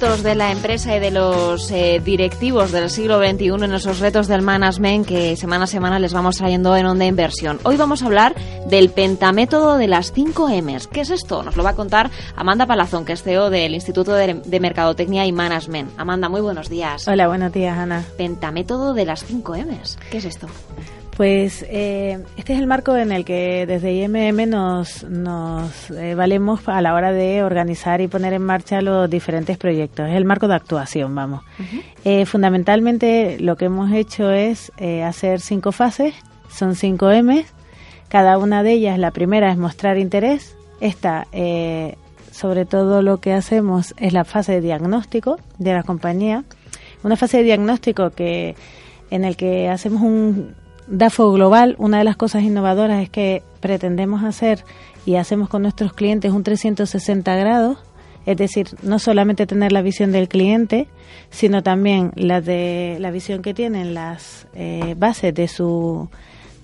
Retos de la empresa y de los eh, directivos del siglo XXI, en esos retos del management que semana a semana les vamos trayendo en Onda Inversión. Hoy vamos a hablar del pentamétodo de las 5 M's. ¿Qué es esto? Nos lo va a contar Amanda Palazón, que es CEO del Instituto de, de Mercadotecnia y Management. Amanda, muy buenos días. Hola, buenos días, Ana. Pentamétodo de las 5 M's. ¿Qué es esto? Pues eh, este es el marco en el que desde IMM nos, nos eh, valemos a la hora de organizar y poner en marcha los diferentes proyectos. Es el marco de actuación, vamos. eh, fundamentalmente lo que hemos hecho es eh, hacer cinco fases, son cinco M. Cada una de ellas, la primera es mostrar interés. Esta, eh, sobre todo lo que hacemos es la fase de diagnóstico de la compañía. Una fase de diagnóstico que en el que hacemos un DAFO Global, una de las cosas innovadoras es que pretendemos hacer y hacemos con nuestros clientes un 360 grados, es decir, no solamente tener la visión del cliente, sino también la de la visión que tienen las eh, bases de su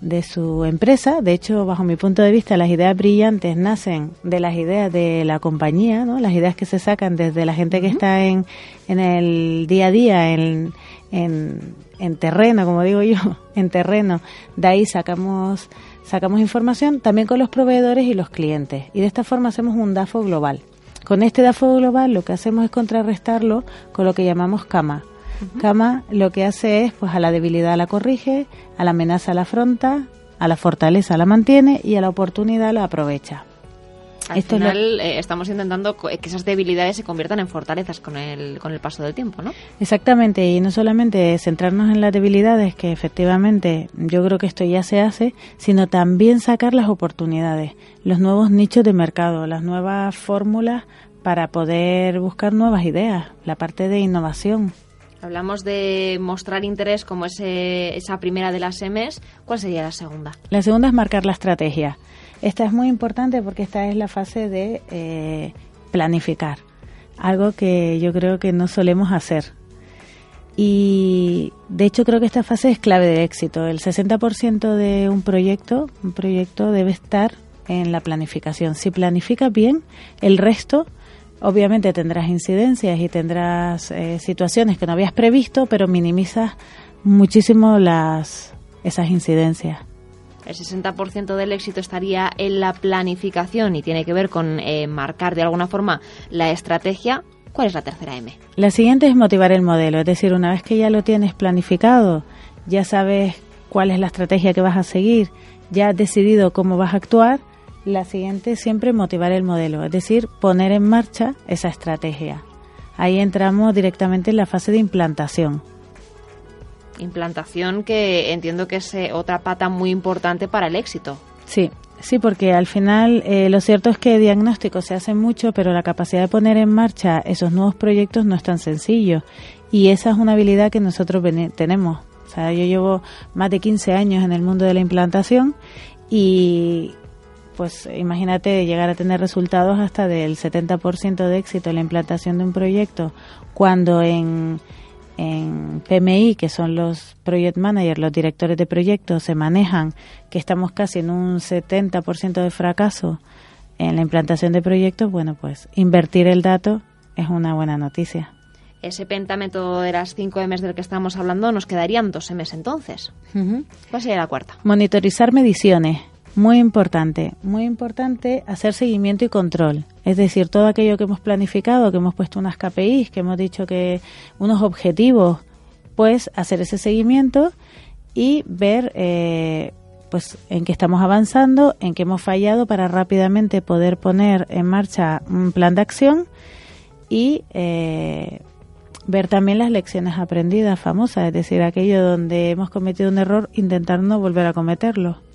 de su empresa. De hecho, bajo mi punto de vista, las ideas brillantes nacen de las ideas de la compañía, ¿no? Las ideas que se sacan desde la gente que está en, en el día a día, en, en, en terreno, como digo yo, en terreno. De ahí sacamos, sacamos información también con los proveedores y los clientes. Y de esta forma hacemos un DAFO global. Con este DAFO global lo que hacemos es contrarrestarlo con lo que llamamos CAMA. CAMA lo que hace es, pues a la debilidad la corrige, a la amenaza la afronta, a la fortaleza la mantiene y a la oportunidad la aprovecha. Al Esto es lo- final eh, estamos intentando co- que esas debilidades se conviertan en fortalezas con el, con el paso del tiempo, ¿no? Exactamente, y no solamente centrarnos en las debilidades, que efectivamente yo creo que esto ya se hace, sino también sacar las oportunidades, los nuevos nichos de mercado, las nuevas fórmulas para poder buscar nuevas ideas, la parte de innovación. Hablamos de mostrar interés como ese, esa primera de las M's. ¿Cuál sería la segunda? La segunda es marcar la estrategia. Esta es muy importante porque esta es la fase de eh, planificar, algo que yo creo que no solemos hacer. Y de hecho creo que esta fase es clave de éxito. El 60% de un proyecto, un proyecto debe estar en la planificación. Si planificas bien, el resto obviamente tendrás incidencias y tendrás eh, situaciones que no habías previsto, pero minimizas muchísimo las esas incidencias. El 60% del éxito estaría en la planificación y tiene que ver con eh, marcar de alguna forma la estrategia. ¿Cuál es la tercera M? La siguiente es motivar el modelo, es decir, una vez que ya lo tienes planificado, ya sabes cuál es la estrategia que vas a seguir, ya has decidido cómo vas a actuar, la siguiente es siempre motivar el modelo, es decir, poner en marcha esa estrategia. Ahí entramos directamente en la fase de implantación. Implantación que entiendo que es eh, otra pata muy importante para el éxito. Sí, sí, porque al final eh, lo cierto es que diagnóstico se hace mucho, pero la capacidad de poner en marcha esos nuevos proyectos no es tan sencillo. Y esa es una habilidad que nosotros tenemos. O sea, yo llevo más de 15 años en el mundo de la implantación y pues imagínate llegar a tener resultados hasta del 70% de éxito en la implantación de un proyecto, cuando en PMI, que son los project managers, los directores de proyectos, se manejan que estamos casi en un 70% de fracaso en la implantación de proyectos, bueno, pues invertir el dato es una buena noticia. Ese pentamétodo de las 5 M's del que estamos hablando nos quedarían dos M's entonces. ¿Cuál sería la cuarta? Monitorizar mediciones. Muy importante, muy importante hacer seguimiento y control. Es decir, todo aquello que hemos planificado, que hemos puesto unas KPIs, que hemos dicho que unos objetivos, pues hacer ese seguimiento y ver eh, pues en qué estamos avanzando, en qué hemos fallado para rápidamente poder poner en marcha un plan de acción y eh, ver también las lecciones aprendidas famosas, es decir, aquello donde hemos cometido un error, intentar no volver a cometerlo.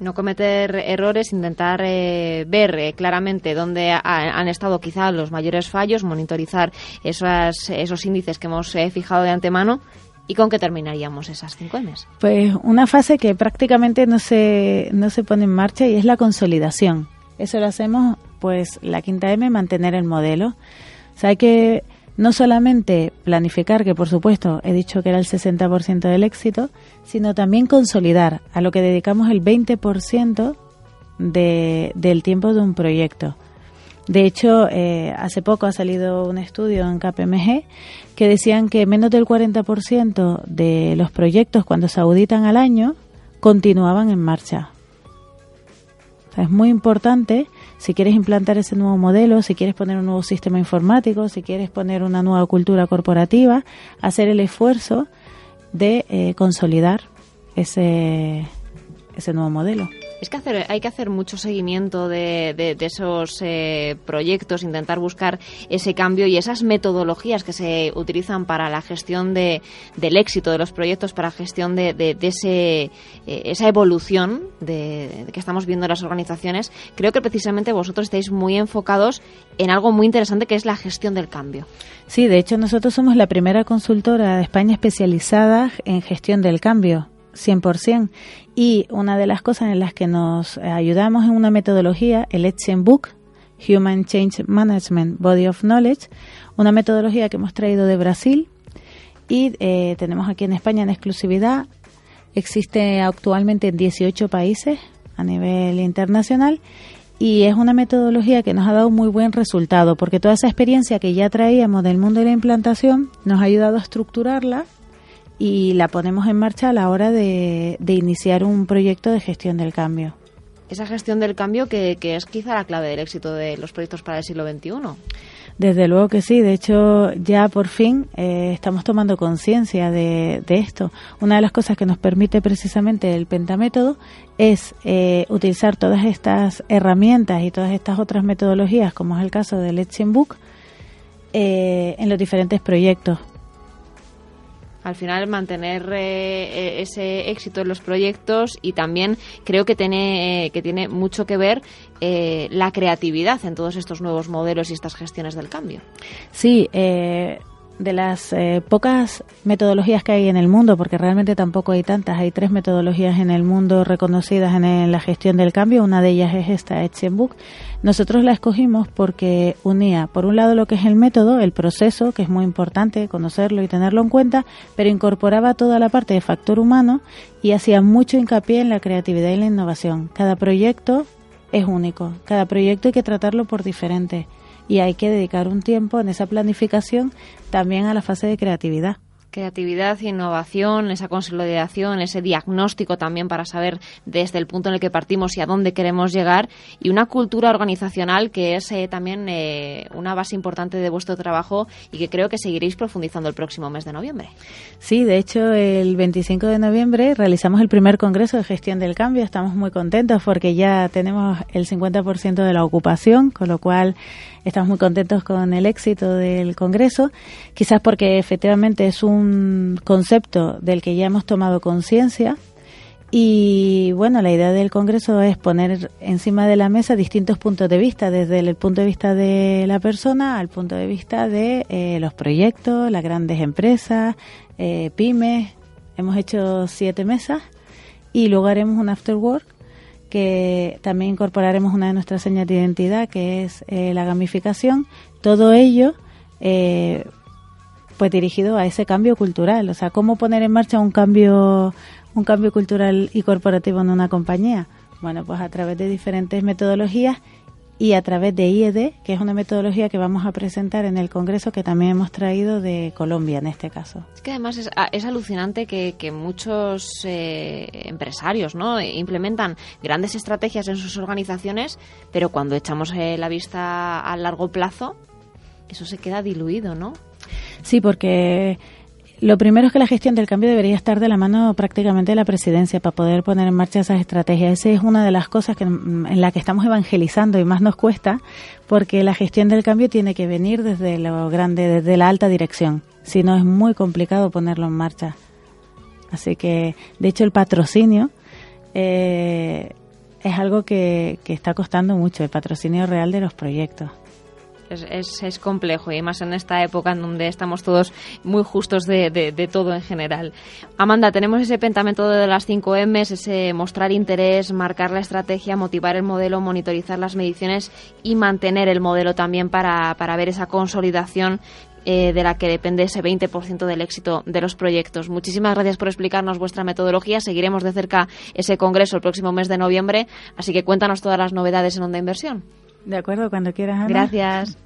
No cometer errores, intentar eh, ver eh, claramente dónde han estado quizá los mayores fallos, monitorizar esos, esos índices que hemos fijado de antemano ¿Y con qué terminaríamos esas cinco M's? Pues una fase que prácticamente no se, no se pone en marcha y es la consolidación. Eso lo hacemos, pues, la quinta M, mantener el modelo. O sea, hay que no solamente planificar, que por supuesto he dicho que era el 60% del éxito, sino también consolidar, a lo que dedicamos el 20% de, del tiempo de un proyecto. De hecho, eh, hace poco ha salido un estudio en KPMG que decían que menos del 40% de los proyectos cuando se auditan al año continuaban en marcha. es muy importante si quieres implantar ese nuevo modelo, si quieres poner un nuevo sistema informático, si quieres poner una nueva cultura corporativa, hacer el esfuerzo de eh, consolidar ese, ese nuevo modelo. Es que hacer, hay que hacer mucho seguimiento de, de, esos eh, proyectos, intentar buscar ese cambio y esas metodologías que se utilizan para la gestión de, del éxito de los proyectos, para gestión de, ese, eh, esa evolución de, que estamos viendo en las organizaciones. Creo que precisamente vosotros estáis muy enfocados en algo muy interesante que es la gestión del cambio. Sí, de hecho nosotros somos la primera consultora de España especializada en gestión del cambio. 100%. Y una de las cosas en las que nos ayudamos en una metodología, el Etchen Human Change Management Body of Knowledge, una metodología que hemos traído de Brasil y eh, tenemos aquí en España en exclusividad. Existe actualmente en 18 países a nivel internacional y es una metodología que nos ha dado muy buen resultado porque toda esa experiencia que ya traíamos del mundo de la implantación nos ha ayudado a estructurarla y la ponemos en marcha a la hora de, iniciar un proyecto de gestión del cambio. Esa gestión del cambio que, es quizá la clave del éxito de los proyectos para el siglo XXI. Desde luego que sí, de hecho ya por fin eh, estamos tomando conciencia de, esto. Una de las cosas que nos permite precisamente el pentamétodo es eh, utilizar todas estas herramientas y todas estas otras metodologías, como es el caso del Let's Book, eh, en los diferentes proyectos al final mantener eh, eh, ese éxito en los proyectos y también creo que tiene, que tiene mucho que ver eh, la creatividad en todos estos nuevos modelos y estas gestiones del cambio. Sí, de las pocas metodologías que hay en el mundo, porque realmente tampoco hay tantas, hay tres metodologías en el mundo reconocidas en, la gestión del cambio, una de ellas es esta Book. Nosotros la escogimos porque unía, por un lado, lo que es el método, el proceso, que es muy importante conocerlo y tenerlo en cuenta, pero incorporaba toda la parte de factor humano y hacía mucho hincapié en la creatividad y la innovación. Cada proyecto es único, cada proyecto hay que tratarlo por diferente y hay que dedicar un tiempo en esa planificación también a la fase de creatividad creatividad, innovación, esa consolidación, ese diagnóstico también para saber desde el punto en el que partimos y a dónde queremos llegar y una cultura organizacional que es eh, también eh, una base importante de vuestro trabajo y que creo que seguiréis profundizando el próximo mes de noviembre. Sí, de hecho el 25 de noviembre realizamos el primer Congreso de Gestión del Cambio. Estamos muy contentos porque ya tenemos el 50% de la ocupación, con lo cual estamos muy contentos con el éxito del Congreso, quizás porque efectivamente es un concepto del que ya hemos tomado conciencia. Y bueno, la idea del Congreso es poner encima de la mesa distintos puntos de vista, desde el punto de vista de la persona al punto de vista de eh, los proyectos, las grandes empresas, eh, pymes. Hemos hecho siete mesas y luego haremos un after work que también incorporaremos una de nuestras señas de identidad, que es eh, la gamificación. Todo ello, eh, pues dirigido a ese cambio cultural, o sea, cómo poner en marcha un cambio, un cambio cultural y corporativo en una compañía. Bueno, pues a través de diferentes metodologías y a través de IED, que es una metodología que vamos a presentar en el Congreso que también hemos traído de Colombia en este caso. Es que además es, es alucinante que, muchos eh, empresarios ¿no? implementan grandes estrategias en sus organizaciones, pero cuando echamos eh, la vista a largo plazo, eso se queda diluido, ¿no? Sí, porque Lo primero es que la gestión del cambio debería estar de la mano prácticamente de la presidencia para poder poner en marcha esas estrategias. Esa es una de las cosas que, en la que estamos evangelizando y más nos cuesta, porque la gestión del cambio tiene que venir desde lo grande, desde la alta dirección. Si no, es muy complicado ponerlo en marcha. Así que, de hecho, el patrocinio eh, es algo que, que está costando mucho, el patrocinio real de los proyectos. Es, es, complejo y más en esta época en donde estamos todos muy justos de, de, todo en general. Amanda, tenemos ese pentamento de las 5 M, ese mostrar interés, marcar la estrategia, motivar el modelo, monitorizar las mediciones y mantener el modelo también para, para ver esa consolidación eh, de la que depende ese 20% del éxito de los proyectos. Muchísimas gracias por explicarnos vuestra metodología. Seguiremos de cerca ese congreso el próximo mes de noviembre, así que cuéntanos todas las novedades en Onda Inversión. De acuerdo, cuando quieras. Gracias.